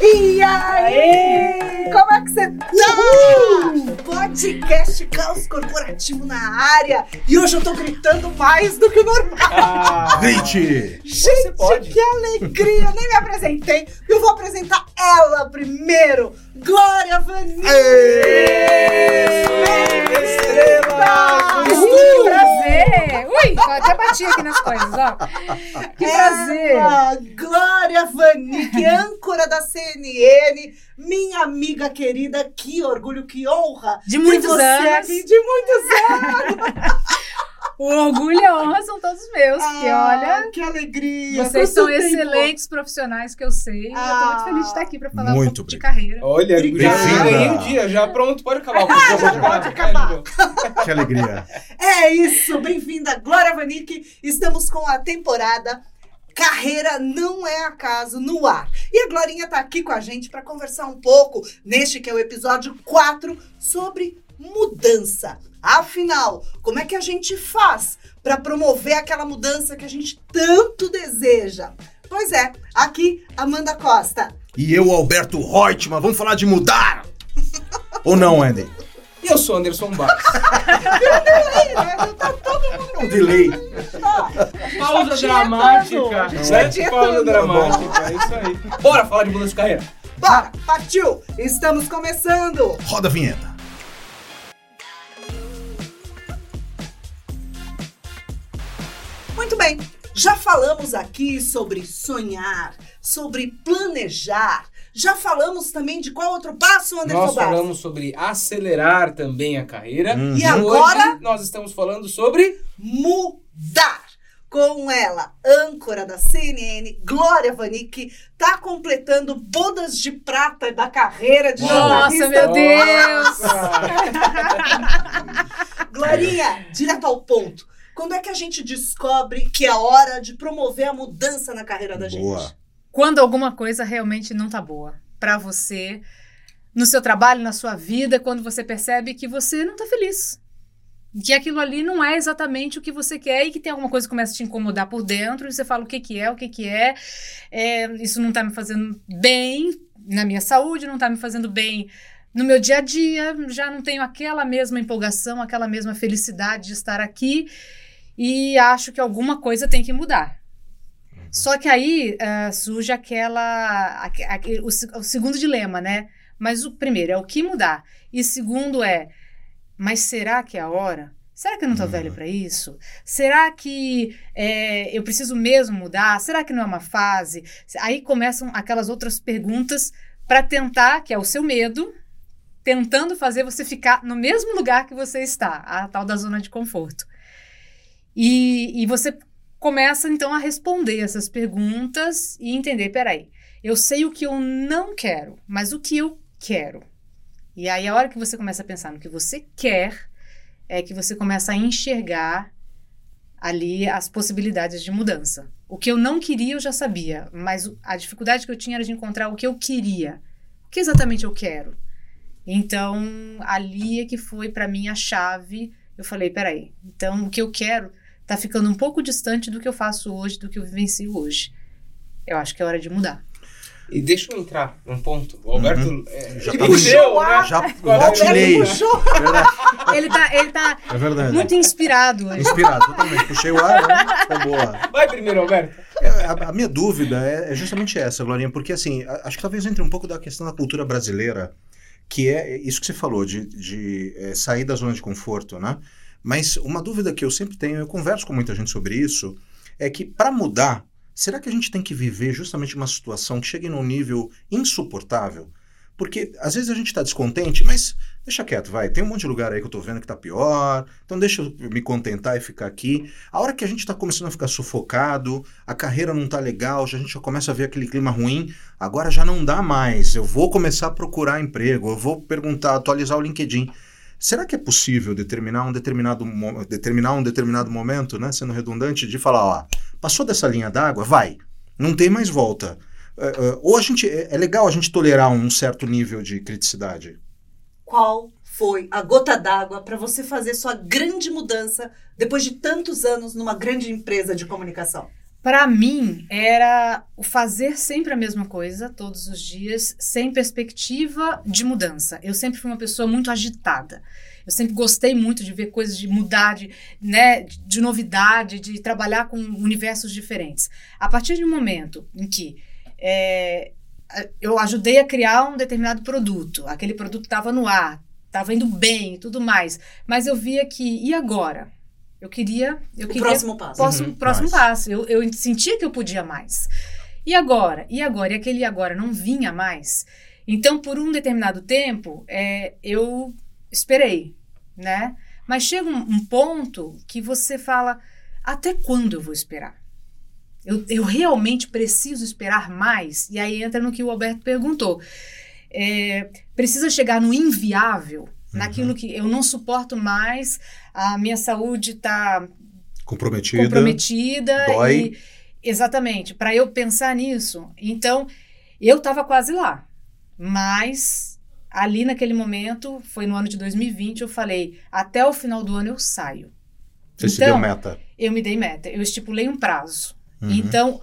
E aí? Como é que você tá? Podcast Caos Corporativo na área. E hoje eu tô gritando mais do que o normal. Ah, Grite! Gente, pode. que alegria! Nem me apresentei. Eu vou apresentar ela primeiro. Glória Vanilla! Estrelas! Uhul! Que prazer! Ui, até bati aqui nas coisas, ó. Que prazer! Glória Vanik, âncora da CNN, minha amiga querida, que orgulho, que honra. De muitos anos. aqui, de muitos anos. O orgulho e a honra são todos meus, Ah, olha, que alegria. vocês Quanto são tempo. excelentes profissionais que eu sei. e eu tô Ah. muito feliz de estar aqui pra falar um Muito pouco de carreira. Olha, Obrigada. já ganhei um dia, já pronto, pode acabar. Ah, já pode acabar. Que alegria. É isso, bem-vinda, Glória Vanik. Estamos com a temporada Carreira Não É Acaso no ar. E a Glorinha tá aqui com a gente para conversar um pouco, neste que é o episódio 4, sobre mudança. Afinal, como é que a gente faz para promover aquela mudança que a gente tanto deseja? Pois é, aqui Amanda Costa. E eu, Alberto Reutemann, vamos falar de mudar? Ou não, Andy? E eu sou Anderson Barros. Tá todo mundo É um delay. Pausa Só tinha dramática. Né? tinha Pausa dramática, é isso aí. Bora falar de mudança de carreira. Bora, partiu! Estamos começando! Roda a vinheta. Bem, já falamos aqui sobre sonhar, sobre planejar. Já falamos também de qual outro passo, Anderson Nós falamos sobre acelerar também a carreira. Hum. E agora? hoje nós estamos falando sobre Mudar. Com ela, âncora da CNN, Glória Vanik, tá completando bodas de prata da carreira de Nossa, jornalista. meu Deus! Glorinha, direto ao ponto. Quando é que a gente descobre que é hora de promover a mudança na carreira da Boa. gente? Quando alguma coisa realmente não tá boa pra você, no seu trabalho, na sua vida, quando você percebe que você não tá feliz. Que aquilo ali não é exatamente o que você quer e que tem alguma coisa que começa a te incomodar por dentro e você fala o que que é, o que que é, é, isso não tá me fazendo bem na minha saúde, não tá me fazendo bem no meu dia a dia, já não tenho aquela mesma empolgação, aquela mesma felicidade de estar aqui e acho que alguma coisa tem que mudar. Só que aí ah, surge aquela. aque- aque- o, o segundo dilema, né? Mas o primeiro é o que mudar. E segundo é, mas será que é a hora? Será que eu não tô Uhum. velho para isso? Será que é, eu preciso mesmo mudar? Será que não é uma fase? Aí começam aquelas outras perguntas para tentar, que é o seu medo, tentando fazer você ficar no mesmo lugar que você está, a tal da zona de conforto. E, e você começa então a responder essas perguntas e entender, peraí, eu sei o que eu não quero, mas o que eu quero. E aí a hora que você começa a pensar no que você quer, é que você começa a enxergar ali as possibilidades de mudança. O que eu não queria eu já sabia, mas a dificuldade que eu tinha era de encontrar o que eu queria. O que exatamente eu quero? Então, ali é que foi para mim a chave. Eu falei, peraí, então o que eu quero tá ficando um pouco distante do que eu faço hoje, do que eu vivencio hoje. Eu acho que é hora de mudar. E deixa eu entrar num ponto. O Alberto é, Já ele tá puxou, no- né? Já puxou. Verdade. Ele tá, ele tá É verdade. muito inspirado hoje. Inspirado, totalmente. Puxei o ar, né? Tá boa. Vai primeiro, Alberto. É, A, a minha dúvida é, é justamente essa, Glorinha, porque assim, acho que talvez entre um pouco da questão da cultura brasileira, que é isso que você falou, de, de, é, sair da zona de conforto, né? Mas uma dúvida que eu sempre tenho, eu converso com muita gente sobre isso, é que para mudar, será que a gente tem que viver justamente uma situação que chegue num nível insuportável? Porque às vezes a gente está descontente, mas deixa quieto, vai. Tem um monte de lugar aí que eu tô vendo que tá pior, então deixa eu me contentar e ficar aqui. A hora que a gente tá começando a ficar sufocado, a carreira não tá legal, já a gente já começa a ver aquele clima ruim, agora já não dá mais. Eu vou começar a procurar emprego, eu vou perguntar, atualizar o LinkedIn. Será que é possível determinar um determinado, determinar um determinado momento, né, sendo redundante, de falar, ó, passou dessa linha d'água, vai, não tem mais volta. É, é, ou a gente é, é legal a gente tolerar um certo nível de criticidade. Qual foi a gota d'água para você fazer sua grande mudança depois de tantos anos numa grande empresa de comunicação? Para mim, era o fazer sempre a mesma coisa, todos os dias, sem perspectiva de mudança. Eu sempre fui uma pessoa muito agitada. Eu sempre gostei muito de ver coisas, de mudar, de, né, de novidade, de trabalhar com universos diferentes. A partir de um momento em que é, eu ajudei a criar um determinado produto, aquele produto estava no ar, estava indo bem e tudo mais, mas eu via que, e agora? Eu queria. Eu o queria próximo passo. próximo, Uhum, próximo mais. passo. Eu, eu sentia que eu podia mais. E agora? E agora? E aquele agora não vinha mais. Então, por um determinado tempo, é, eu esperei, né? Mas chega um, um ponto que você fala: até quando eu vou esperar? Eu, eu realmente preciso esperar mais? E aí entra no que o Alberto perguntou. É, precisa chegar no inviável, naquilo que eu não suporto mais, a minha saúde está Comprometida. comprometida dói. e exatamente para eu pensar nisso então eu estava quase lá mas ali naquele momento foi no ano de 2020 eu falei até o final do ano eu saio Você se Então, deu meta. eu me dei meta eu estipulei um prazo Uhum. então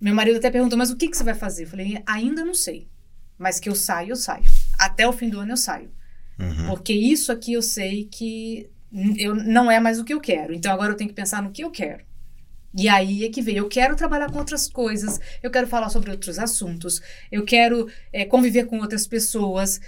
meu marido até perguntou mas o que que você vai fazer eu falei ainda não sei mas que eu saio eu saio até o fim do ano eu saio Uhum. porque isso aqui eu sei que eu, não é mais o que eu quero. Então agora eu tenho que pensar no que eu quero. E aí é que vem. Eu quero trabalhar com outras coisas, eu quero falar sobre outros assuntos, eu quero é, conviver com outras pessoas.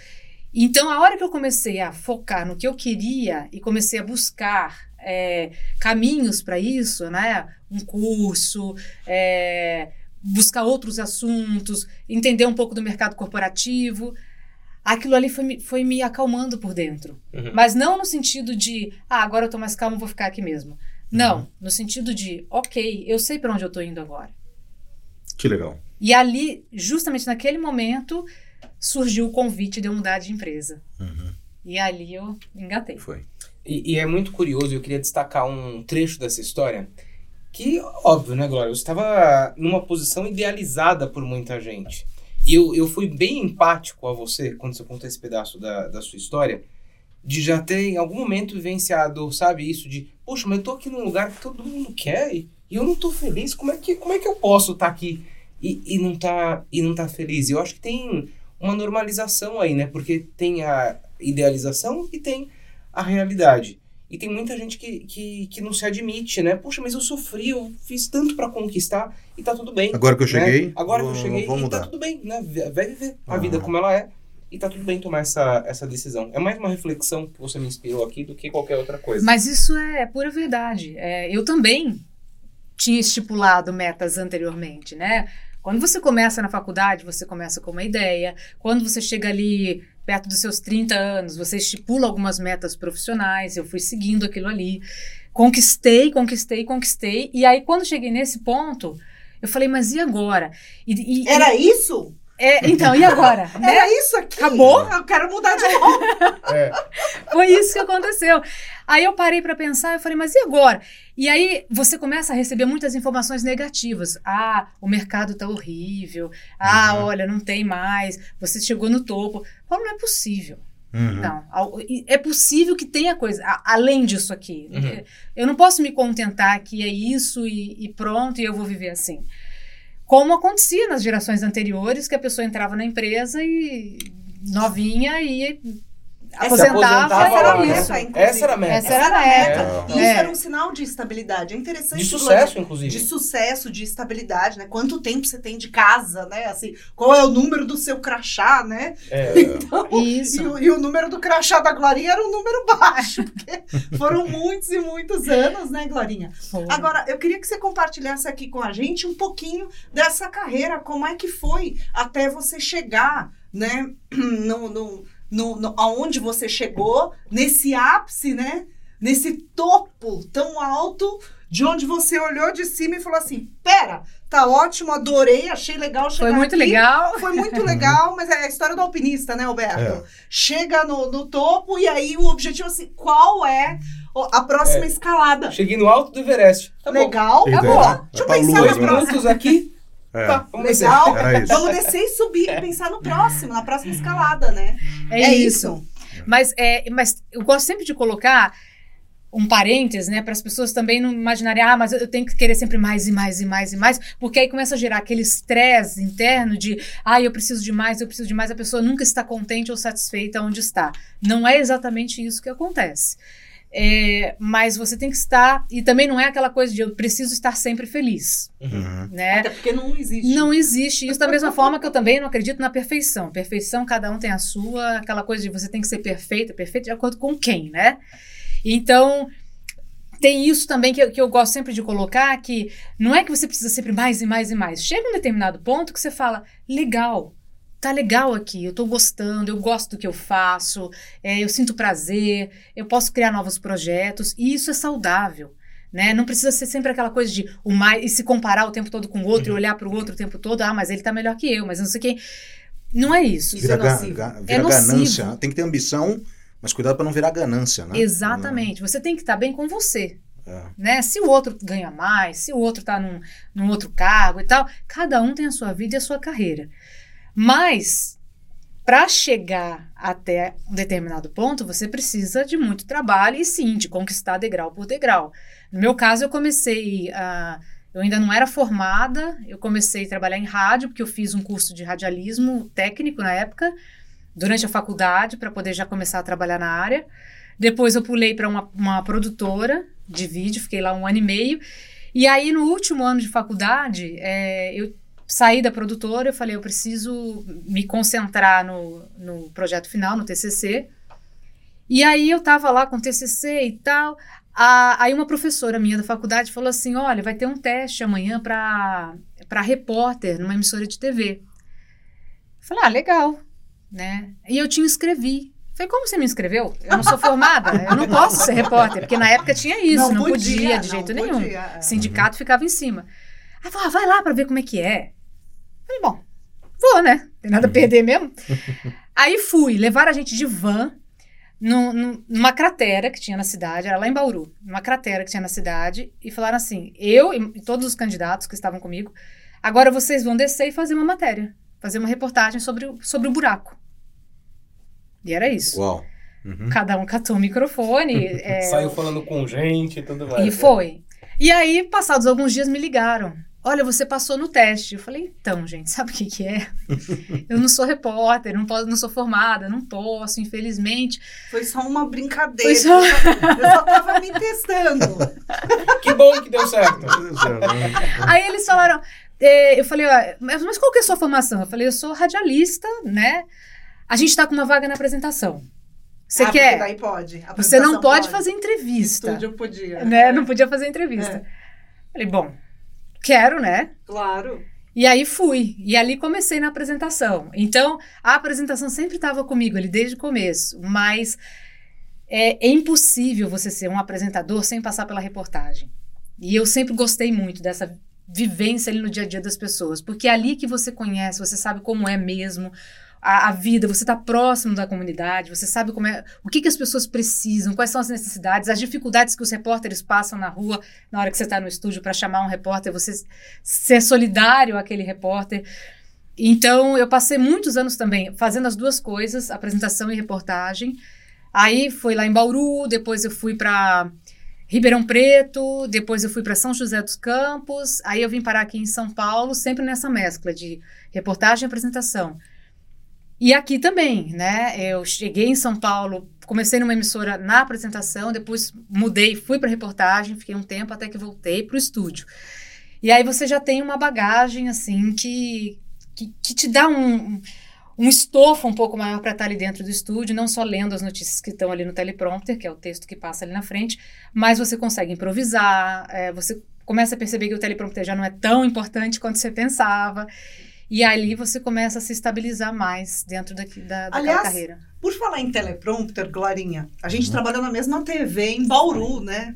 Então, a hora que eu comecei a focar no que eu queria e comecei a buscar é, caminhos para isso, né? Um curso, é, buscar outros assuntos, entender um pouco do mercado corporativo. Aquilo ali foi, me- foi me acalmando por dentro. Uhum. Mas não no sentido de, ah, agora eu tô mais calmo, vou ficar aqui mesmo. Não, no sentido de, ok, eu sei para onde eu tô indo agora. Que legal. E ali, justamente naquele momento, surgiu o convite de eu mudar de empresa. Uhum. E ali eu engatei. Foi. E, e é muito curioso, eu queria destacar um trecho dessa história. Que, óbvio, né, Glória? Você estava numa posição idealizada por muita gente. E eu, eu fui bem empático a você quando você contou esse pedaço da, da sua história, de já ter em algum momento vivenciado, sabe, isso de, poxa, mas eu tô aqui num lugar que todo mundo quer e, eu não tô feliz. Como é que, como é que eu posso estar aqui e, e, não tá, e não tá feliz? Eu acho que tem uma normalização aí, né? Porque tem a idealização e tem a realidade. E tem muita gente que, que, que não se admite, né? Poxa, mas eu sofri, eu fiz tanto pra conquistar e tá tudo bem. Agora que eu né? cheguei, Agora vou, que eu cheguei vou e mudar. tá tudo bem, né? Vai viver a Aham. vida como ela é e tá tudo bem tomar essa, essa decisão. É mais uma reflexão que você me inspirou aqui do que qualquer outra coisa. Mas isso é pura verdade. É, eu também tinha estipulado metas anteriormente, né? Quando você começa na faculdade, você começa com uma ideia. Quando você chega ali perto dos seus 30 anos, você estipula algumas metas profissionais. Eu fui seguindo aquilo ali. Conquistei, conquistei, conquistei. E aí, quando cheguei nesse ponto, eu falei, mas e agora? E, e- Era isso? É, então, e agora? né? Era isso aqui? Acabou? Eu quero mudar de novo. É. Foi isso que aconteceu. Aí eu parei para pensar, eu falei, mas e agora? E aí você começa a receber muitas informações negativas. Ah, o mercado tá horrível. Ah, Uhum. olha, não tem mais. Você chegou no topo. Falo, não é possível. Uhum. É possível que tenha coisa a- além disso aqui. Uhum. Eu não posso me contentar que é isso e, e pronto, e eu vou viver assim. Como acontecia nas gerações anteriores, que a pessoa entrava na empresa e novinha e aposentava. aposentava era isso. inclusive. Essa era a meta. Essa era a meta. Isso É. era um sinal de estabilidade. É interessante. De sucesso, inclusive. De sucesso, de estabilidade, né? Quanto tempo você tem de casa, né? Assim, qual é o número do seu crachá, né? É. Então, Isso. E, o- e o número do crachá da Glorinha era um número baixo, porque foram muitos e muitos anos, né, Glorinha? Foi. Agora, eu queria que você compartilhasse aqui com a gente um pouquinho dessa carreira, como é que foi até você chegar, né, no, no, no, no- aonde você chegou, nesse ápice, né, nesse topo tão alto, de onde você olhou de cima e falou assim, pera, tá ótimo, adorei, achei legal chegar Foi muito aqui. legal. Foi muito legal, mas é a história do alpinista, né, Alberto? É. Chega no, no topo e aí o objetivo é assim, qual é a próxima É. escalada? Cheguei no alto do Everest. Tá bom. Legal, tá bom. Vai Deixa eu pra pensar na próxima. aqui. É. Tá, vamos descer. Legal. Isso. Vamos descer e subir e pensar no próximo, na próxima escalada, né? É, isso. Mas, é, mas eu gosto sempre de colocar um parênteses, né, para as pessoas também não imaginarem, ah, mas eu tenho que querer sempre mais e mais e mais e mais, porque aí começa a gerar aquele estresse interno de, ah, eu preciso de mais, eu preciso de mais, a pessoa nunca está contente ou satisfeita onde está. Não é exatamente isso que acontece. É, mas você tem que estar, e também não é aquela coisa de eu preciso estar sempre feliz, Uhum. né? Até porque não existe. Não existe isso da mesma forma que eu também não acredito na perfeição. Perfeição, cada um tem a sua, aquela coisa de você tem que ser perfeita, perfeito de acordo com quem, né? Então, tem isso também que eu, que eu gosto sempre de colocar, que não é que você precisa sempre mais e mais e mais. Chega um determinado ponto que você fala, legal, tá legal aqui, eu tô gostando, eu gosto do que eu faço, é, eu sinto prazer, eu posso criar novos projetos, e isso é saudável. Né? Não precisa ser sempre aquela coisa de o mais, e se comparar o tempo todo com o outro e Uhum. olhar para o outro o tempo todo, ah, mas ele tá melhor que eu, mas não sei quem. Não é isso. Isso Vira, é ga- nocivo. ga- É vira nocivo. ganância. Tem que ter ambição, mas cuidado para não virar ganância, né? Exatamente. Você tem que estar bem com você. É. Né? Se o outro ganha mais, se o outro está num, num outro cargo e tal, cada um tem a sua vida e a sua carreira. Mas, para chegar até um determinado ponto, você precisa de muito trabalho e sim, de conquistar degrau por degrau. No meu caso, eu comecei a. Eu ainda não era formada, eu comecei a trabalhar em rádio, porque eu fiz um curso de radialismo técnico na época, durante a faculdade, para poder já começar a trabalhar na área. Depois eu pulei para uma, uma produtora de vídeo, fiquei lá um ano e meio. E aí, no último ano de faculdade, é, eu saí da produtora, eu falei, eu preciso me concentrar no, no projeto final, no TCC. E aí eu tava lá com o TCC e tal. A- aí uma professora minha da faculdade falou assim, olha, vai ter um teste amanhã para para repórter numa emissora de TV. Eu falei, ah, legal, né? E eu te inscrevi. Falei, como você me inscreveu? Eu não sou formada, eu não posso ser repórter, porque na época tinha isso, não, podia, de não jeito nenhum. podia, é. Sindicato ficava em cima. Aí falou, ah, vai lá pra ver como é que é. Falei, bom, vou, né? Tem nada a perder mesmo. Aí fui, levaram a gente de van num- num- numa cratera que tinha na cidade, era lá em Bauru, numa cratera que tinha na cidade, e falaram assim: eu e e todos os candidatos que estavam comigo, agora vocês vão descer e fazer uma matéria, fazer uma reportagem sobre, o- sobre o buraco. E era isso. Uau. Uhum. Cada um catou o microfone. é, Saiu falando com gente e tudo mais. e né? foi. E aí, passados alguns dias, me ligaram. Olha, você passou no teste. Eu falei, então, gente, sabe o que, que é? Eu não sou repórter, não, posso, não sou formada, não posso, infelizmente. Foi só uma brincadeira. Foi só- Eu só- Eu só tava me testando. Que bom que deu certo. Aí eles falaram, eh, eu falei, mas mas qual que é a sua formação? Eu falei, eu sou radialista, né? A gente tá com uma vaga na apresentação. Você Ah, quer? Daí pode. Você não pode, fazer entrevista. Estúdio podia. Né? Não podia fazer entrevista. É. Falei, bom, quero, né? Claro. E aí fui. E ali comecei na apresentação. Então, a apresentação sempre estava comigo ali desde o começo. Mas é, é impossível você ser um apresentador sem passar pela reportagem. E eu sempre gostei muito dessa vivência ali no dia a dia das pessoas. Porque é ali que você conhece, você sabe como é mesmo a, a vida, você está próximo da comunidade, você sabe como é, o que, que as pessoas precisam, quais são as necessidades, as dificuldades que os repórteres passam na rua na hora que você está no estúdio para chamar um repórter, você ser solidário àquele repórter. Então, eu passei muitos anos também fazendo as duas coisas, apresentação e reportagem. Aí foi lá em Bauru, depois eu fui para Ribeirão Preto, depois eu fui para São José dos Campos, aí eu vim parar aqui em São Paulo, sempre nessa mescla de reportagem e apresentação. E aqui também, né? Eu cheguei em São Paulo, comecei numa emissora na apresentação, depois mudei, fui para reportagem, fiquei um tempo até que voltei para o estúdio. E aí você já tem uma bagagem assim que, que, que te dá um, um estofo um pouco maior para estar ali dentro do estúdio, não só lendo as notícias que estão ali no teleprompter, que é o texto que passa ali na frente, mas você consegue improvisar, é, você começa a perceber que o teleprompter já não é tão importante quanto você pensava. E ali você começa a se estabilizar mais dentro daqui, da, daquela Aliás, carreira. Por falar em teleprompter, Glorinha, a gente Uhum. trabalhou na mesma TV em Bauru, né?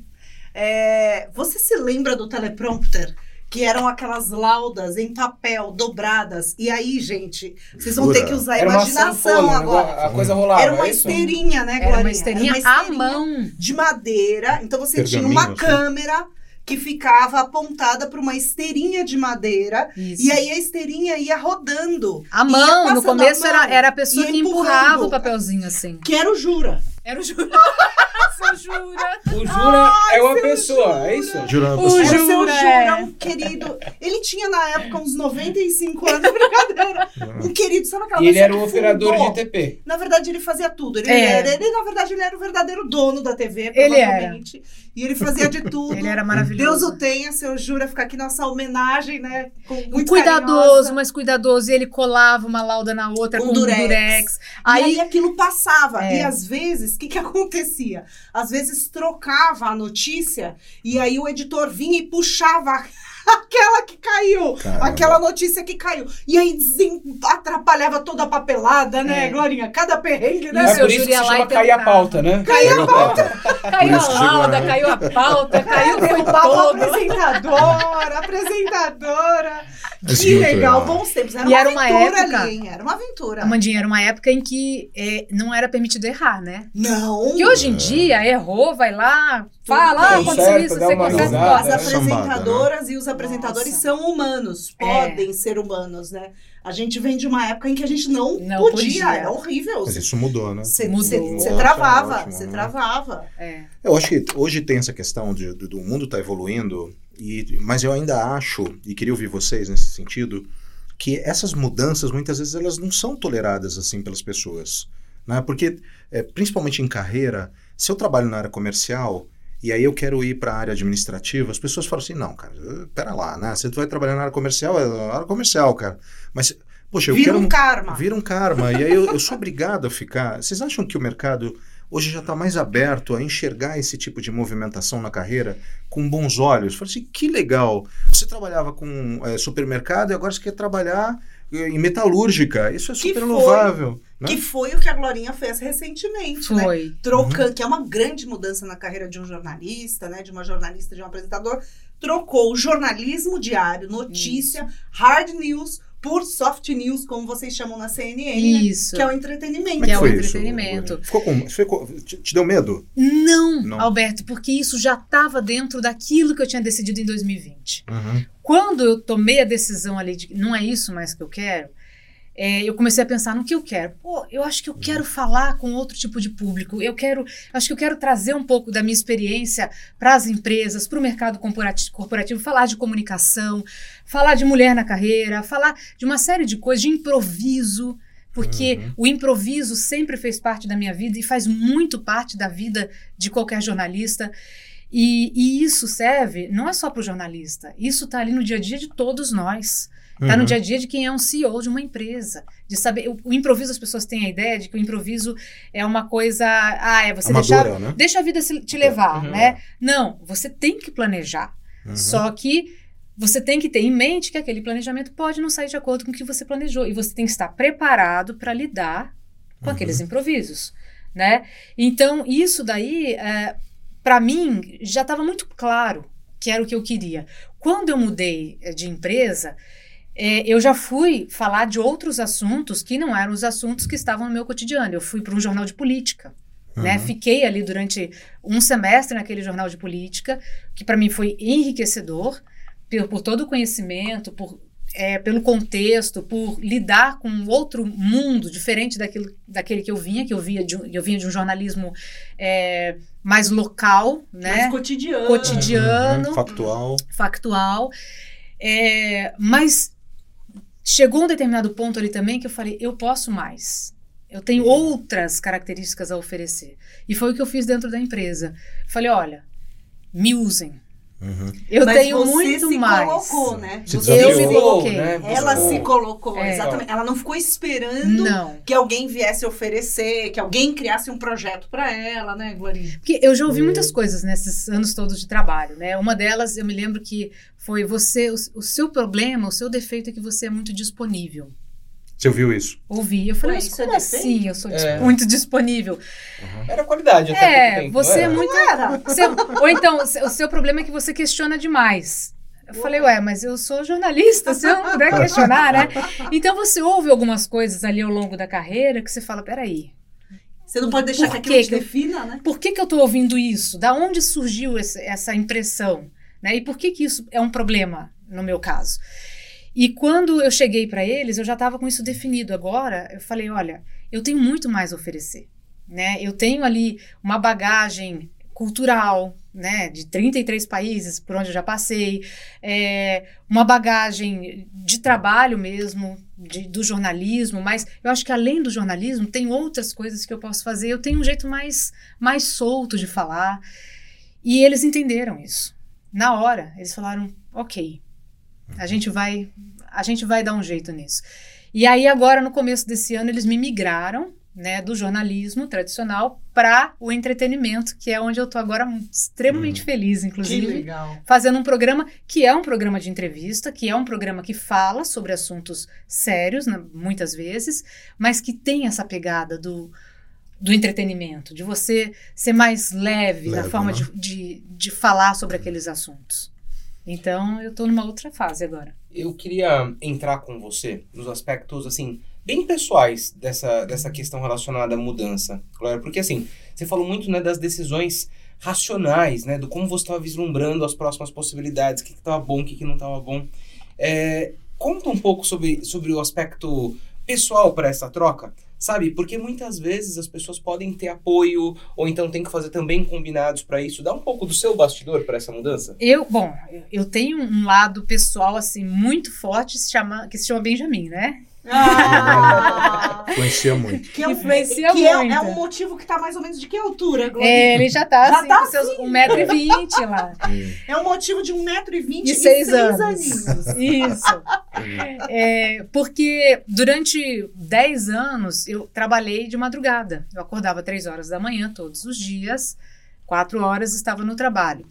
É, você se lembra do teleprompter? Que eram aquelas laudas em papel, dobradas. E aí, gente, vocês vão ter que usar a Era imaginação sanfona, um agora. a coisa rolava. Era uma é isso? esteirinha, né, Glorinha? Era uma esteirinha Era uma à mão. de madeira. Então você tinha uma Pergaminho, assim. Que ficava apontada para uma esteirinha de madeira. Isso. E aí a esteirinha ia rodando. a mão, no começo a era, mão, era a pessoa que empurrava o papelzinho assim. Que era o Jura. Era o Jura. Seu Jura. O Jura é uma pessoa, é isso? Jura, O você- Era o seu Jura, Jura, é. um querido. Ele tinha na época uns 95 anos, brincadeira. Um querido, sabe aquela E ele era o operador fundou? de TP. Na verdade, ele fazia tudo. Ele, É. era, ele, na verdade, ele era o verdadeiro dono da TV, Ele provavelmente. E ele fazia de tudo. Ele era Deus maravilhoso. o tenha, seu Jura, ficar aqui nossa homenagem, né? Com muito cuidadoso, carinhosa. mas cuidadoso. E ele colava uma lauda na outra Com com, durex. durex. Aí, Aí, aquilo passava. É. E às vezes, o que, que acontecia? Às vezes trocava a notícia e aí o editor vinha e puxava aquela que caiu. Caramba. Aquela notícia que caiu. E aí desen- atrapalhava toda a papelada, né, É. Glorinha? Cada perrengue, né? o É por isso que se chama cair a pauta, né? Caiu a pauta. caiu a isso lauda, caiu a pauta, caiu, foi Derrubava a todo. apresentadora, que muito legal, legal. bons tempos. Era E uma era uma aventura época- ali, hein? Era uma aventura. Amandinha, era uma época em que é, não era permitido errar, né? Não. E hoje em dia, errou, vai lá, fala, ah, Tudo aconteceu certo, isso, você consegue. As É. apresentadoras e os apresentadores Nossa. são humanos, É. podem ser humanos, né? A gente vem de uma época em que a gente não, Não podia, podia. era horrível. Mas isso mudou, né? Você travava, você né? travava. É. Eu acho que hoje tem essa questão de, do, do mundo tá evoluindo, e, mas eu ainda acho, e queria ouvir vocês nesse sentido, que essas mudanças muitas vezes elas não são toleradas assim pelas pessoas. Né? Porque, é, principalmente em carreira, se eu trabalho na área comercial e aí eu quero ir para a área administrativa, as pessoas falam assim, não, cara, pera lá, né? Você vai trabalhar na área comercial, é a área comercial, cara. Mas, poxa, eu Vira quero... um karma. Vira um karma. E aí eu, eu sou obrigado a ficar. Vocês acham que o mercado hoje já está mais aberto a enxergar esse tipo de movimentação na carreira com bons olhos? Falei assim, que legal. Você trabalhava com é, supermercado e agora você quer trabalhar eh, em metalúrgica. Isso é Que super foi- louvável. Né? Que foi o que a Glorinha fez recentemente, né? Foi. Trocando, que é uma grande mudança na carreira de um jornalista, né? De uma jornalista, de um apresentador. Trocou o jornalismo diário, notícia, hard news, por soft news, como vocês chamam na CNN, né? Isso. Que é o entretenimento. Como é que é o foi isso? entretenimento. Gloria? Ficou com, ficou, te, te deu medo? Não, Não. Alberto, porque isso já estava dentro daquilo que eu tinha decidido em 2020. Uhum. Quando eu tomei a decisão ali de que não é isso mais que eu quero, é, eu comecei a pensar no que eu quero. Pô, eu acho que eu quero falar com outro tipo de público. Eu quero, acho que eu quero trazer um pouco da minha experiência para as empresas, para o mercado corporati- corporativo, falar de comunicação, falar de mulher na carreira, falar de uma série de coisas, de improviso. Porque Uhum. o improviso sempre fez parte da minha vida e faz muito parte da vida de qualquer jornalista. E, e isso serve não é só para o jornalista, isso está ali no dia a dia de todos nós. Está no Uhum. dia a dia de quem é um CEO de uma empresa. De saber. O, o improviso, as pessoas têm a ideia de que o improviso é uma coisa. Ah, é você Amadora, deixar. né? Deixa a vida se- te levar, Uhum. né? Não, você tem que planejar. Uhum. Só que você tem que ter em mente que aquele planejamento pode não sair de acordo com o que você planejou. E você tem que estar preparado para lidar com Uhum. aqueles improvisos, né? Então, isso daí, para mim, já estava muito claro que era o que eu queria. Quando eu mudei eh, de empresa, eh, eu já fui falar de outros assuntos que não eram os assuntos que estavam no meu cotidiano. Eu fui para um jornal de política. Né? Uhum. Fiquei ali durante um semestre naquele jornal de política, que para mim foi enriquecedor, por, por todo o conhecimento, por, é, pelo contexto, por lidar com um outro mundo diferente daquilo, daquele que eu vinha, que eu, via de, um- eu vinha de um jornalismo é, mais local, né? Mais cotidiano. Cotidiano Uhum. Factual. factual. É, mas chegou um determinado ponto ali também que eu falei, eu posso mais. Eu tenho outras características a oferecer. E foi o que eu fiz dentro da empresa. Falei, olha, me usem. Uhum. Eu Mas tenho você muito se mais. colocou, né? Se Você Eu me coloquei. né? Ela se colocou, É. exatamente. Ela não ficou esperando Não. que alguém viesse oferecer, que alguém criasse um projeto pra ela, né, Glorinha? Porque eu já ouvi muitas coisas nesses anos todos de trabalho, né? Uma delas, eu me lembro que foi você, o, o seu problema, o seu defeito é que você é muito disponível. Você ouviu isso? Ouvi. Eu falei, Ué, mas é como defeito? assim eu sou É. muito disponível? Era qualidade até pouco É, tempo, você é muito. Era. Seu- ou então, o seu- problema é que você questiona demais. Eu falei, ué, mas eu sou jornalista, se eu não puder questionar, né? Então você ouve algumas coisas ali ao longo da carreira que você fala, peraí, Você não pode deixar que aquilo que te defina, né? por que, que eu tô ouvindo isso? Da onde surgiu esse- essa impressão? Né? E por que, que isso é um problema no meu caso? E quando eu cheguei para eles, eu já estava com isso definido. Agora, eu falei, olha, eu tenho muito mais a oferecer. né? Eu tenho ali uma bagagem cultural, né, de 33 países por onde eu já passei, é, uma bagagem de trabalho mesmo, de, do jornalismo, mas eu acho que além do jornalismo tem outras coisas que eu posso fazer. Eu tenho um jeito mais, mais solto de falar. E eles entenderam isso. Na hora, eles falaram: ok, a gente vai, a gente vai dar um jeito nisso. E aí, agora, no começo desse ano, eles me migraram né, do jornalismo tradicional para o entretenimento, que é onde eu estou agora extremamente Uhum. feliz, Que inclusive, legal. fazendo um programa que é um programa de entrevista, que é um programa que fala sobre assuntos sérios, né, muitas vezes, mas que tem essa pegada do, do entretenimento, de você ser mais leve, na Leve, forma né? de, de, de falar sobre aqueles assuntos. Então, eu estou numa outra fase agora. Eu queria entrar com você nos aspectos, assim, bem pessoais dessa, dessa questão relacionada à mudança, Glória. Porque, assim, você falou muito, né, das decisões racionais, né, do como você estava vislumbrando as próximas possibilidades, o que estava bom, o que, que não estava bom. É, conta um pouco sobre, sobre o aspecto pessoal para essa troca, sabe? Porque muitas vezes as pessoas podem ter apoio, ou então tem que fazer também combinados para isso. Dá um pouco do seu bastidor para essa mudança? Eu, bom, eu- tenho um lado pessoal, assim, muito forte, se chama, que se chama Benjamin, né? Ah, Influencia muito. que é um, Influencia que é, muito. é um motivo que tá mais ou menos de que altura, Glória? É, ele já tá, Já assim, tá com seus 1,20m lá. Hum, É um motivo de 1,20m E e seis 6 anos. aninhos. Isso. É, porque durante 10 anos eu trabalhei de madrugada. Eu acordava 3 horas da manhã todos os dias, 4 horas estava no trabalho.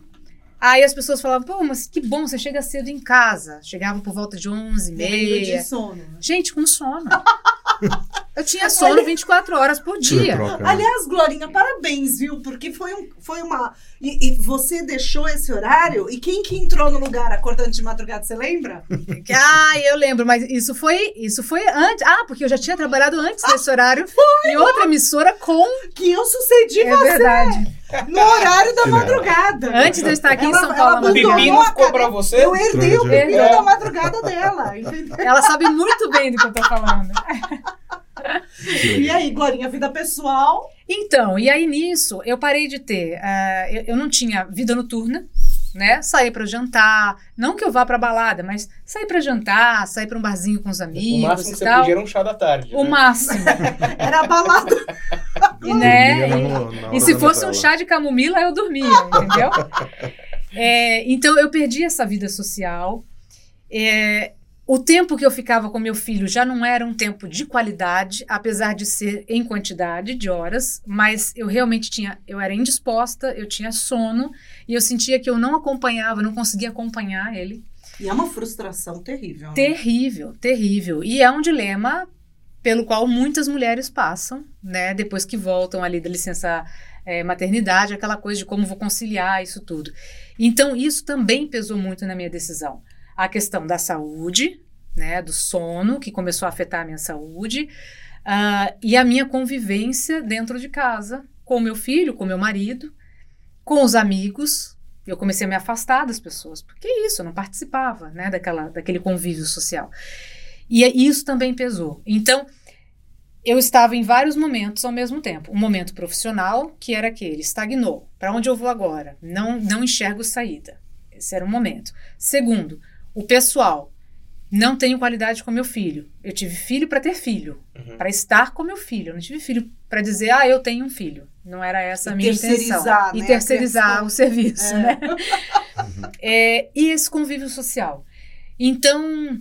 Aí as pessoas falavam, pô, mas que bom, você chega cedo em casa. Chegava por volta de 11 Morrendo meia. de sono. Gente, com sono. Eu tinha sono 24 horas por dia. troca, né? Aliás, Glorinha, parabéns, viu? Porque foi, um, foi uma. E, e você deixou esse horário? E quem que entrou no lugar acordando de madrugada, você lembra? Ah, eu lembro, mas isso foi, isso foi antes. Ah, porque eu já tinha trabalhado antes desse horário em outra emissora com. Que eu sucedi É verdade. no horário da madrugada. Antes de eu estar aqui em Ela- São ela Paulo, O pepino a ficou para você? Eu herdei o pepino É. da madrugada dela, entendeu? ela sabe muito bem do que eu tô falando. Que E aí, Glorinha, vida pessoal? Então, e aí nisso, eu parei de ter. ah, eu, eu não tinha vida noturna, né? Sair pra jantar. Não que eu vá pra balada, mas sair pra jantar, sair pra um barzinho com os O amigos máximo que e você tal. podia era um chá da tarde. O né? máximo. Era balada. E, né? E- E se fosse um chá de camomila, eu dormia, entendeu? É, então eu perdi essa vida social. É, o tempo que eu ficava com meu filho já não era um tempo de qualidade, apesar de ser em quantidade de horas, mas eu realmente tinha, eu era indisposta, eu tinha sono e eu sentia que eu não acompanhava, não conseguia acompanhar ele. E é uma frustração terrível. né? Terrível, terrível. E é um dilema pelo qual muitas mulheres passam, né? Depois que voltam ali da licença eh, maternidade, aquela coisa de como vou conciliar isso tudo. Então, isso também pesou muito na minha decisão. A questão da saúde, né? Do sono, que começou a afetar a minha saúde, ah, e a minha convivência dentro de casa, com meu filho, com meu marido, com os amigos. Eu comecei a me afastar das pessoas, porque é isso, eu não participava, né, daquela, daquele convívio social. E é- isso também pesou. Então, eu estava em vários momentos ao mesmo tempo. Um momento profissional, que era aquele, estagnou. Para onde eu vou agora? Não, não enxergo saída. Esse era um momento. Segundo, o pessoal. Não tenho qualidade com meu filho. Eu tive filho para ter filho, Uhum. para estar com meu filho. Eu não tive filho para dizer, ah, eu tenho um filho. Não era essa a E minha intenção. terceirizar, E né, a terceirizar o serviço, É. né? É, e esse convívio social. Então,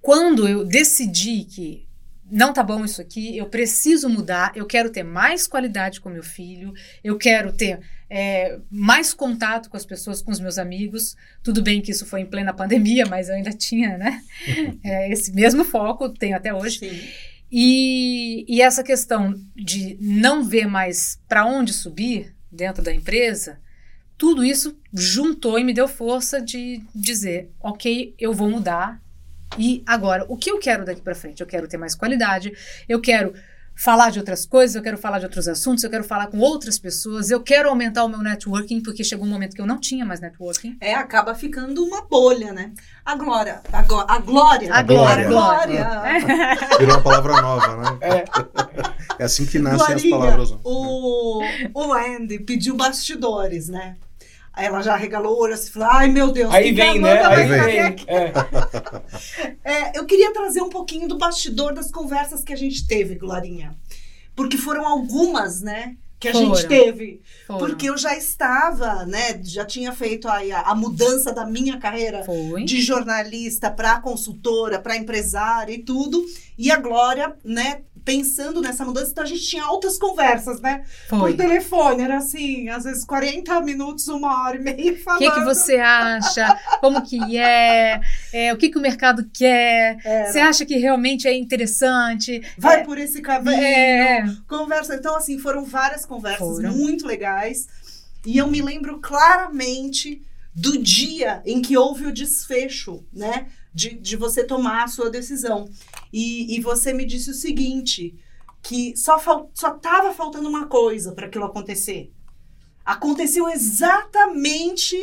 quando eu decidi que não tá bom isso aqui, eu preciso mudar, eu quero ter mais qualidade com meu filho, eu quero ter é, mais contato com as pessoas, com os meus amigos. Tudo bem que isso foi em plena pandemia, mas eu ainda tinha, né? é, esse mesmo foco, tenho até hoje. Sim. E, e essa questão de não ver mais para onde subir dentro da empresa, tudo isso juntou e me deu força de dizer, ok, eu vou mudar. E agora, o que eu quero daqui para frente? Eu quero ter mais qualidade, eu quero falar de outras coisas, eu quero falar de outros assuntos, eu quero falar com outras pessoas, eu quero aumentar o meu networking, porque chegou um momento que eu não tinha mais networking. É, acaba ficando uma bolha, né? A Glória. A, Gló- a Glória. A Glória. A Glória. Virou uma palavra nova, né? É. É assim que nascem as Glorinha, palavras. O, o Andy pediu bastidores, né? Aí ela já regalou o olho assim e falou: Ai meu Deus, Aí vem, né? Aí vem. É. É, eu queria trazer um pouquinho do bastidor das conversas que a gente teve, Glorinha. Porque foram algumas, né? Que a gente teve. Foram. Porque eu já estava, né? Já tinha feito aí a, a mudança da minha carreira Foi. de jornalista para consultora, para empresária e tudo. E a Glória, né? Pensando nessa mudança, então a gente tinha altas conversas, né? Foi. Por telefone, era assim, às vezes 40 minutos, uma hora e meia O falando. que, que você acha? Como que é? É, o que, que o mercado quer? Era, Você acha que realmente é interessante? Vai por esse caminho. É, Conversa. Então, assim, foram várias conversas Foram. muito legais. E eu me lembro claramente do dia em que houve o desfecho, né? De, de você tomar a sua decisão. E, e você me disse o seguinte: que só, fal, só tava faltando uma coisa para aquilo acontecer. Aconteceu exatamente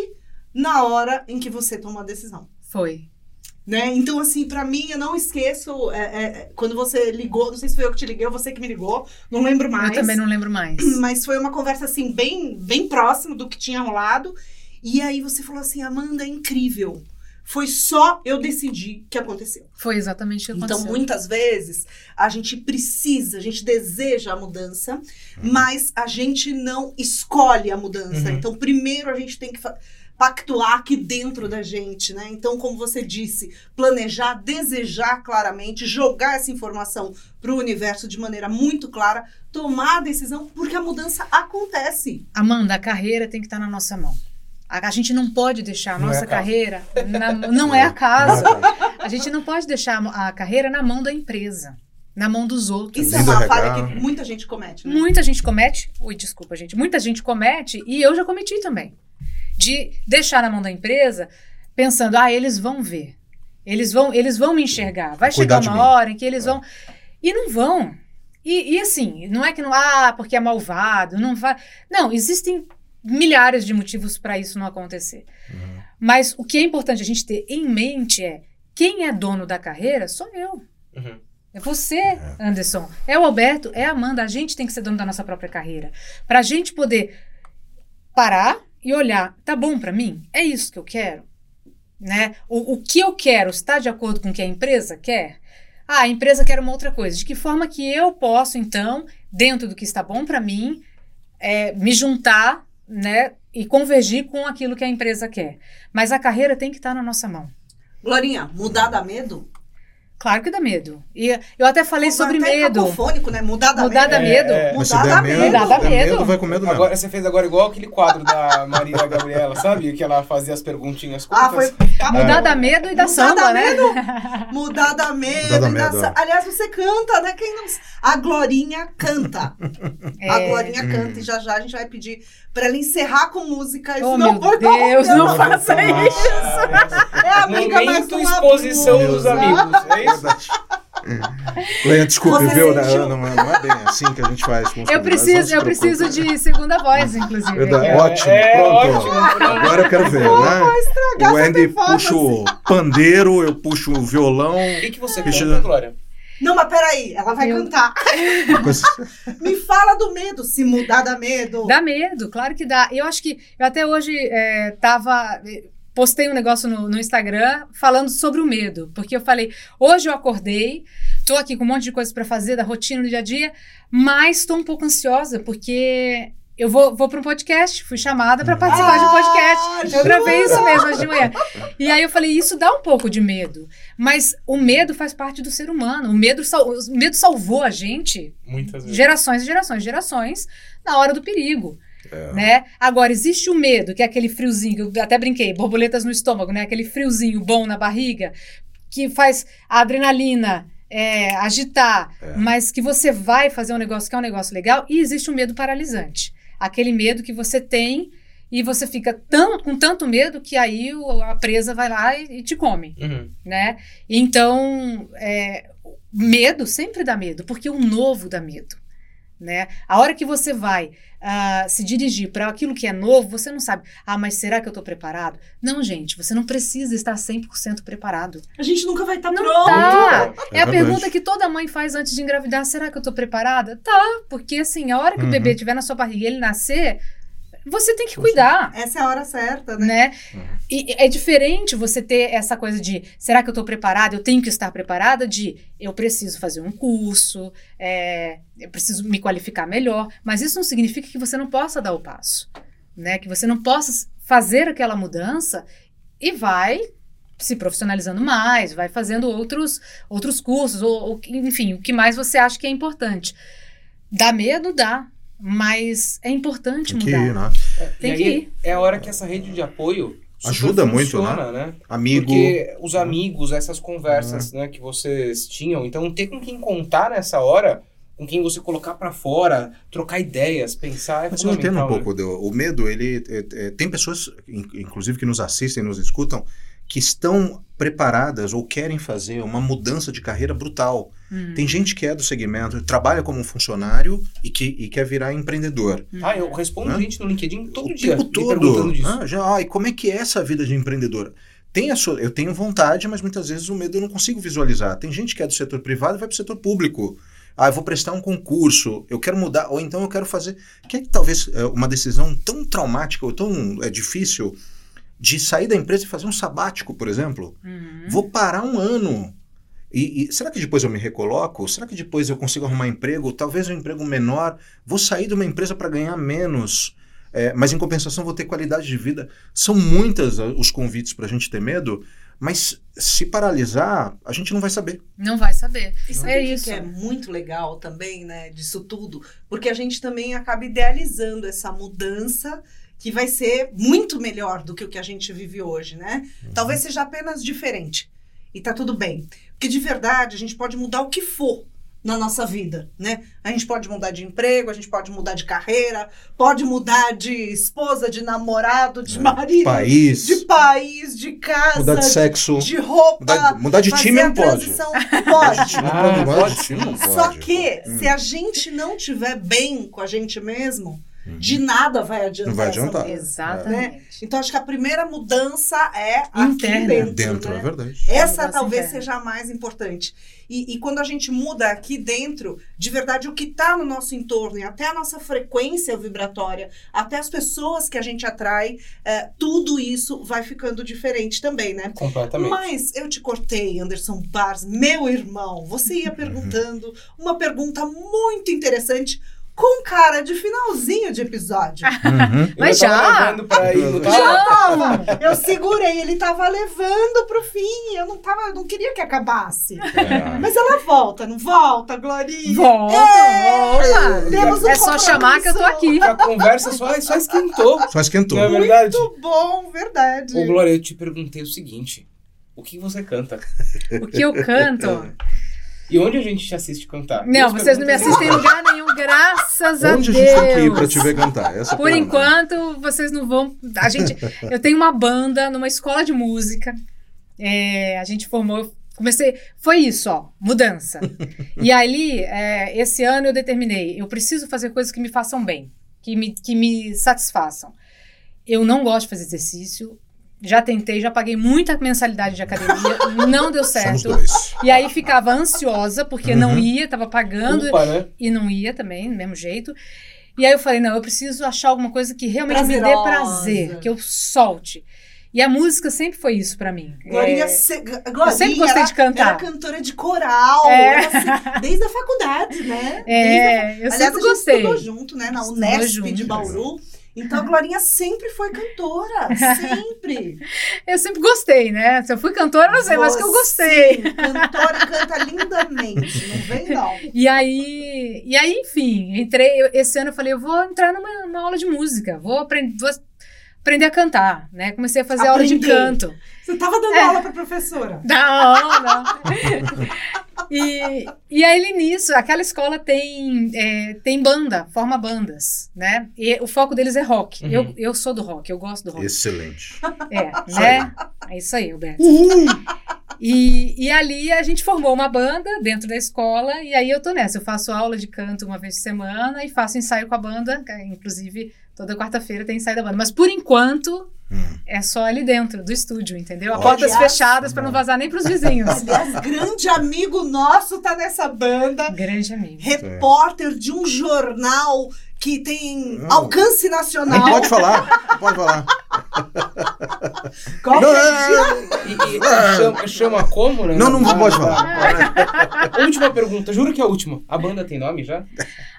na hora em que você tomou a decisão. foi. Né? Então, assim, pra mim, eu não esqueço é, é, quando você ligou, não sei se foi eu que te liguei ou você que me ligou, não lembro mais. Eu também não lembro mais. Mas foi uma conversa, assim, bem, bem próximo do que tinha rolado. E aí você falou assim, Amanda, é incrível. Foi só eu decidir que aconteceu. Foi exatamente o que Então, aconteceu. muitas vezes, a gente precisa, a gente deseja a mudança, mas a gente não escolhe a mudança. Uhum. Então, primeiro a gente tem que pactuar aqui dentro da gente, né? Então, como você disse, planejar, desejar claramente, jogar essa informação para o universo de maneira muito clara, tomar a decisão, porque a mudança acontece. Amanda, a carreira tem que estar na nossa mão. A, a gente não pode deixar a Não é nossa acaso. carreira. na- não é acaso. A gente não pode deixar a carreira na mão da empresa, na mão dos outros. Isso é uma falha que muita gente comete, né? Muita gente comete. Ui, desculpa, gente. Muita gente comete, e eu já cometi também. De deixar na mão da empresa, pensando, ah, eles vão ver. Eles vão, eles vão me enxergar. Vai Cuidar chegar uma mim. hora em que eles É. vão. E não vão. E, e assim, não é que não. Ah, porque é malvado, não vai. Não, existem milhares de motivos para isso não acontecer. Uhum. Mas o que é importante a gente ter em mente é: quem é dono da carreira sou eu. Uhum. É você, Anderson. É o Alberto, é a Amanda. A gente tem que ser dono da nossa própria carreira. Pra gente poder parar e olhar, tá bom pra mim? É isso que eu quero? Né? O, o que eu quero está de acordo com o que a empresa quer? Ah, a empresa quer uma outra coisa. De que forma que eu posso, então, dentro do que está bom pra mim, é, me juntar, né? E convergir com aquilo que a empresa quer. Mas a carreira tem que estar na nossa mão. Glorinha, mudar dá medo? Claro que dá medo. E eu até falei sobre Até medo. cacofônico, né? Mudar dá Mudar medo. dá medo. É, Mas Mudar dá medo, medo. Dá medo. medo, vai com medo mesmo. Agora você fez agora igual aquele quadro da Maria Gabriela, sabe? Que ela fazia as perguntinhas Ah, curtas. foi. Mudar dá medo e dá Mudar samba, dá né? Mudar dá medo. Mudar dá e dá medo, sa- é. Aliás, você canta, né? Quem não... A Glorinha canta. A É. Glorinha Hum. canta. E já já a gente vai pedir pra ela encerrar com música. Oh, senão meu foi Deus, não meu. faça isso. É amiga, Momento não exposição dos amigos. É isso? Leia, desculpe, Você viu? sentiu- Não, não, não é bem assim que a gente faz com Eu não preciso, eu preciso de segunda voz, inclusive. É, Ótimo, é, pronto. ótimo, pronto. Agora eu quero ver, né? estragar O Andy puxa o pandeiro, eu puxo o violão. O que, que você canta, Glória? Não, mas peraí, ela vai Eu- cantar. Me fala do medo. Se mudar dá medo. Dá medo, claro que dá. Eu acho que eu até hoje é, tava. Postei um negócio no, no Instagram falando sobre o medo, porque eu falei, hoje eu acordei, tô aqui com um monte de coisas para fazer da rotina do dia a dia, mas tô um pouco ansiosa porque eu vou, vou para um podcast, fui chamada para participar de um podcast. Ah, Eu gravei isso mesmo hoje de manhã. E aí eu falei, isso dá um pouco de medo. Mas o medo faz parte do ser humano. O medo, sal- o medo salvou a gente Muitas vezes. gerações e gerações, gerações na hora do perigo. É. Né? Agora, existe o medo, que é aquele friozinho, eu até brinquei, borboletas no estômago, né? Aquele friozinho bom na barriga, que faz a adrenalina é, agitar, É. mas que você vai fazer um negócio que é um negócio legal, e existe o medo paralisante. Aquele medo que você tem e você fica tão, com tanto medo que aí a presa vai lá e, e te come Uhum. né? Então, é, medo sempre dá medo, porque o novo dá medo, né? A hora que você vai ah, se dirigir para aquilo que é novo, você não sabe, ah, mas será que eu estou preparado? Não, gente, você não precisa estar 100% preparado. A gente nunca vai estar Não pronto. tá. É, É a pergunta que toda mãe faz antes de engravidar, será que eu estou preparada? Tá, porque assim, a hora que Uhum. o bebê estiver na sua barriga e ele nascer, você tem que cuidar. Essa é a hora certa, né? Né? E é diferente você ter essa coisa de será que eu estou preparada? Eu tenho que estar preparada de eu preciso fazer um curso, é, eu preciso me qualificar melhor. Mas isso não significa que você não possa dar o passo, né? Que você não possa fazer aquela mudança e vai se profissionalizando mais, vai fazendo outros, outros cursos, ou, ou, enfim, o que mais você acha que é importante. Dá medo? Dá. Mas é importante Tem que mudar. ir, né? Tem e que ir. é a hora que essa rede de apoio super Ajuda muito, funciona, né? Amigo. Porque os amigos, essas conversas né, que vocês tinham, então ter com quem contar nessa hora, com quem você colocar pra fora, trocar ideias, pensar é Mas eu entendo um né? pouco. do- o medo, ele. é- é- tem pessoas, in- inclusive, que nos assistem, nos escutam, que estão preparadas ou querem fazer uma mudança de carreira brutal. Hum. Tem gente que é do segmento, trabalha como um funcionário e, que, e quer virar empreendedor. Ah, eu respondo Né? gente no LinkedIn todo o dia. tempo me todo. Ah, já, ah, e como é que é essa vida de empreendedor? Tem a sua, eu tenho vontade, mas muitas vezes o medo eu não consigo visualizar. Tem gente que é do setor privado e vai para o setor público. Ah, eu vou prestar um concurso, eu quero mudar, ou então eu quero fazer. Que é que talvez é, uma decisão tão traumática ou tão é, difícil de sair da empresa e fazer um sabático, por exemplo. Uhum. Vou parar um ano. E, e será que depois eu me recoloco? Será que depois eu consigo arrumar emprego? Talvez um emprego menor. Vou sair de uma empresa para ganhar menos. É, mas em compensação vou ter qualidade de vida. São muitas os convites para a gente ter medo, mas se paralisar, a gente não vai saber. Não vai saber. E sabe É o que isso. que é muito legal também, né, disso tudo? Porque a gente também acaba idealizando essa mudança que vai ser muito melhor do que o que a gente vive hoje, né? Talvez seja apenas diferente. E tá tudo bem. Porque de verdade a gente pode mudar o que for na nossa vida, né? A gente pode mudar de emprego, a gente pode mudar de carreira, pode mudar de esposa, de namorado, de É, marido, País, de país, de casa, mudar de sexo, de roupa, mudar, mudar de time não pode. de Ah, pode, mudar pode de time não Só que, Hum. se a gente não tiver bem com a gente mesmo, Uhum. de nada vai adiantar. Não vai essa adiantar. mudança. Exatamente. Então, acho que a primeira mudança é aqui Interna. dentro. Dentro, né? é verdade. Essa mudança talvez interna. seja a mais importante. E, e quando a gente muda aqui dentro, de verdade, o que está no nosso entorno e até a nossa frequência vibratória, até as pessoas que a gente atrai, é, tudo isso vai ficando diferente também, né? Completamente. Mas eu te cortei, Anderson Bars, meu irmão. Você Uhum. ia perguntando uma pergunta muito interessante com cara de finalzinho de episódio. Uhum. Mas já? Já tava? Eu segurei, ele tava levando pro fim. Eu não tava, eu não queria que acabasse. É. Mas ela volta, não volta, Glorinha? Volta, volta. Temos um é só chamar que eu tô aqui. A conversa só, só esquentou. Só esquentou. Não é verdade? Muito bom, verdade. Ô, Glória, eu te perguntei o seguinte. O que você canta? O que eu canto. E onde a gente te assiste cantar? Não, vocês não me assistem em lugar nenhum, graças a Onde a Deus. gente tem que ir pra te ver cantar? Essa é Por enquanto, vocês não vão. A gente, eu tenho uma banda numa escola de música. É, a gente formou. Comecei. Foi isso, ó. Mudança. e ali, é, esse ano eu determinei. Eu preciso fazer coisas que me façam bem, que me, que me satisfaçam. Eu não gosto de fazer exercício. Já tentei, já paguei muita mensalidade de academia, não deu certo. E aí ficava ansiosa, porque não Uhum. ia, tava pagando Culpa, né? e não ia também, do mesmo jeito. E aí eu falei, não, eu preciso achar alguma coisa que realmente me dê Prazerosa. prazer, que eu solte. E a música sempre foi isso pra mim. Glorinha, É, se- Glorinha sempre gostei era, de cantar. Era cantora de coral. É. assim, desde a faculdade, né? Desde a é, eu Aliás, sempre a gente gostei. estudou junto, né? Na Unesp junto. de Bauru. Então, a Glorinha sempre foi cantora. Sempre. Eu sempre gostei, né? Se eu fui cantora, não sei, mas que eu gostei. Cantora canta lindamente. Não vem, não. E aí, e aí, enfim, entrei. eu- esse ano eu falei, eu vou entrar numa, numa aula de música, vou aprender, vou aprender a cantar, né? Comecei a fazer aula de canto. Você tava dando É. aula pra professora. Não, não. E, e aí, nisso, aquela escola tem, é, tem banda, forma bandas, né? E o foco deles é rock. Uhum. Eu, eu sou do rock, eu gosto do rock. Excelente. É, né? É isso aí, Roberto. E, e ali a gente formou uma banda dentro da escola, e aí eu tô nessa. Eu faço aula de canto uma vez por semana e faço ensaio com a banda, que, inclusive toda quarta-feira tem ensaio da banda. Mas por enquanto Hum. é só ali dentro do estúdio, entendeu? A portas fechadas para não vazar nem pros vizinhos. Aliás, grande amigo nosso tá nessa banda. Grande amigo. Repórter de um jornal que tem Não. alcance nacional. Pode falar, pode falar. Não, é, o dia? E, e- chama, chama como, né? Não, não Ah, pode falar. Última pergunta, juro que é a última. A banda tem nome já?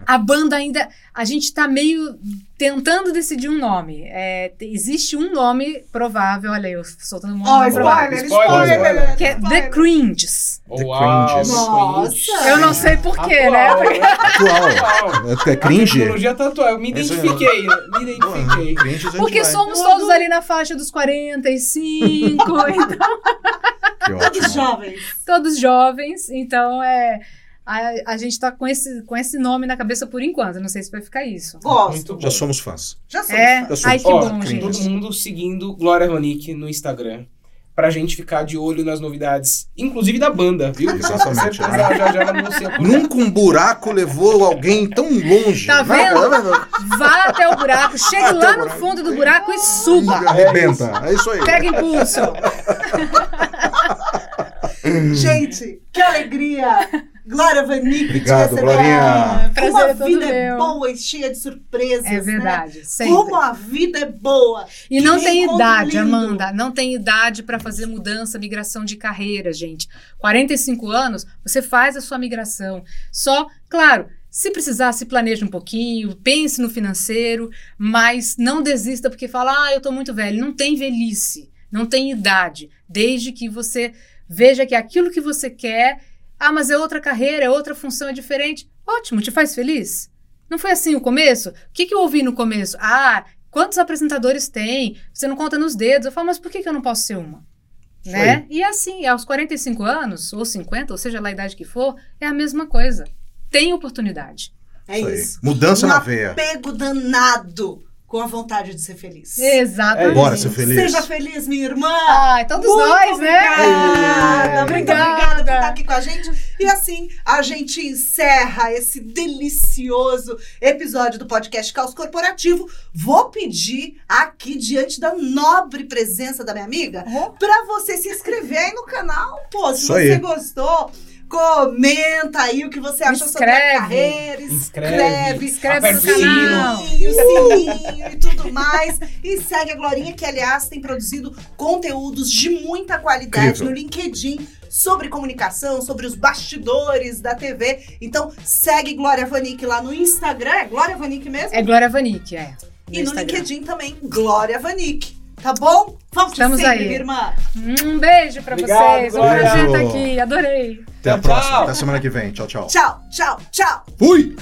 A banda ainda. A gente tá meio tentando decidir um nome. É, te- existe um nome provável, olha, eu soltando um nome provável. spoiler, Spoiler, spoiler. spoiler. Que é The. Cringes. The Uau, Cringes. Nossa. Eu não sei porquê, Atual, né? Atual. Atual. É A cringe? tecnologia tá atual. Eu me identifiquei, né? me identifiquei. A gente Porque somos todos ali na faixa dos 45, então, Todos jovens. todos jovens, então é. A, a gente tá com esse, com esse nome na cabeça por enquanto. Não sei se vai ficar isso. Gosto. Muito bom. Já somos fãs. Já somos É, fãs. Eu ai sou- que Ó, bom, gente. Todo mundo seguindo Glória Manique no Instagram. Pra gente ficar de olho nas novidades, inclusive da banda, viu? Exatamente, Com certeza é. já já anuncia Nunca um buraco levou alguém tão longe. Tá Né? vendo? Vá até o buraco, o lá no buraco. fundo do buraco e suba. Arrebenta. É isso aí. Pega impulso. Gente, que alegria! Glória Vanik, Obrigado, te receber Glorinha. Prazer Como a é todo vida é meu. boa e cheia de surpresas, É né? verdade. Sempre. Como a vida é boa. E não tem idade, lindo. Amanda. Não tem idade para fazer mudança, migração de carreira, gente. 45 anos, você faz a sua migração. Só, claro, se precisar, se planeje um pouquinho, pense no financeiro, mas não desista porque fala, ah, eu tô muito velho. Não tem velhice, não tem idade. Desde que você veja que aquilo que você quer, ah, mas é outra carreira, é outra função, é diferente. Ótimo, te faz feliz? Não foi assim o começo? O que, que eu ouvi no começo? Ah, quantos apresentadores tem? Você não conta nos dedos. Eu falo, mas por que, que eu não posso ser uma? Isso Né? E assim, aos 45 anos, ou 50, ou seja lá a idade que for, é a mesma coisa. Tem oportunidade. É Isso isso. Mudança um na veia. apego danado com a vontade de ser feliz. Exatamente. Bora ser feliz. Seja feliz, minha irmã. Ai, todos Muito nós, né? obrigada, muito Obrigada. obrigada por estar aqui com a gente. E assim, a gente encerra esse delicioso episódio do podcast Caos Corporativo. Vou pedir aqui, diante da nobre presença da minha amiga, Oh. pra você se inscrever aí no canal. Pô, se Isso você aí. gostou, comenta aí o que você achou sobre a Inscreve. carreira. Inscreve, Inscreve aperta no canal. sininho, sininho e tudo mais. E segue a Glorinha, que aliás tem produzido conteúdos de muita qualidade Incrível. no LinkedIn sobre comunicação, sobre os bastidores da TV. Então segue Glória Vanik lá no Instagram. É Glória Vanik mesmo? É Glória Vanik, é. e no Instagram. LinkedIn também, Glória Vanik. Tá bom? Vamos Estamos sempre, aí. minha irmã. Um beijo pra Obrigado, vocês. Um Glória. prazer estar aqui. Adorei. Até a próxima. tchau. Até semana que vem. Tchau, tchau. Tchau, tchau, tchau. Fui!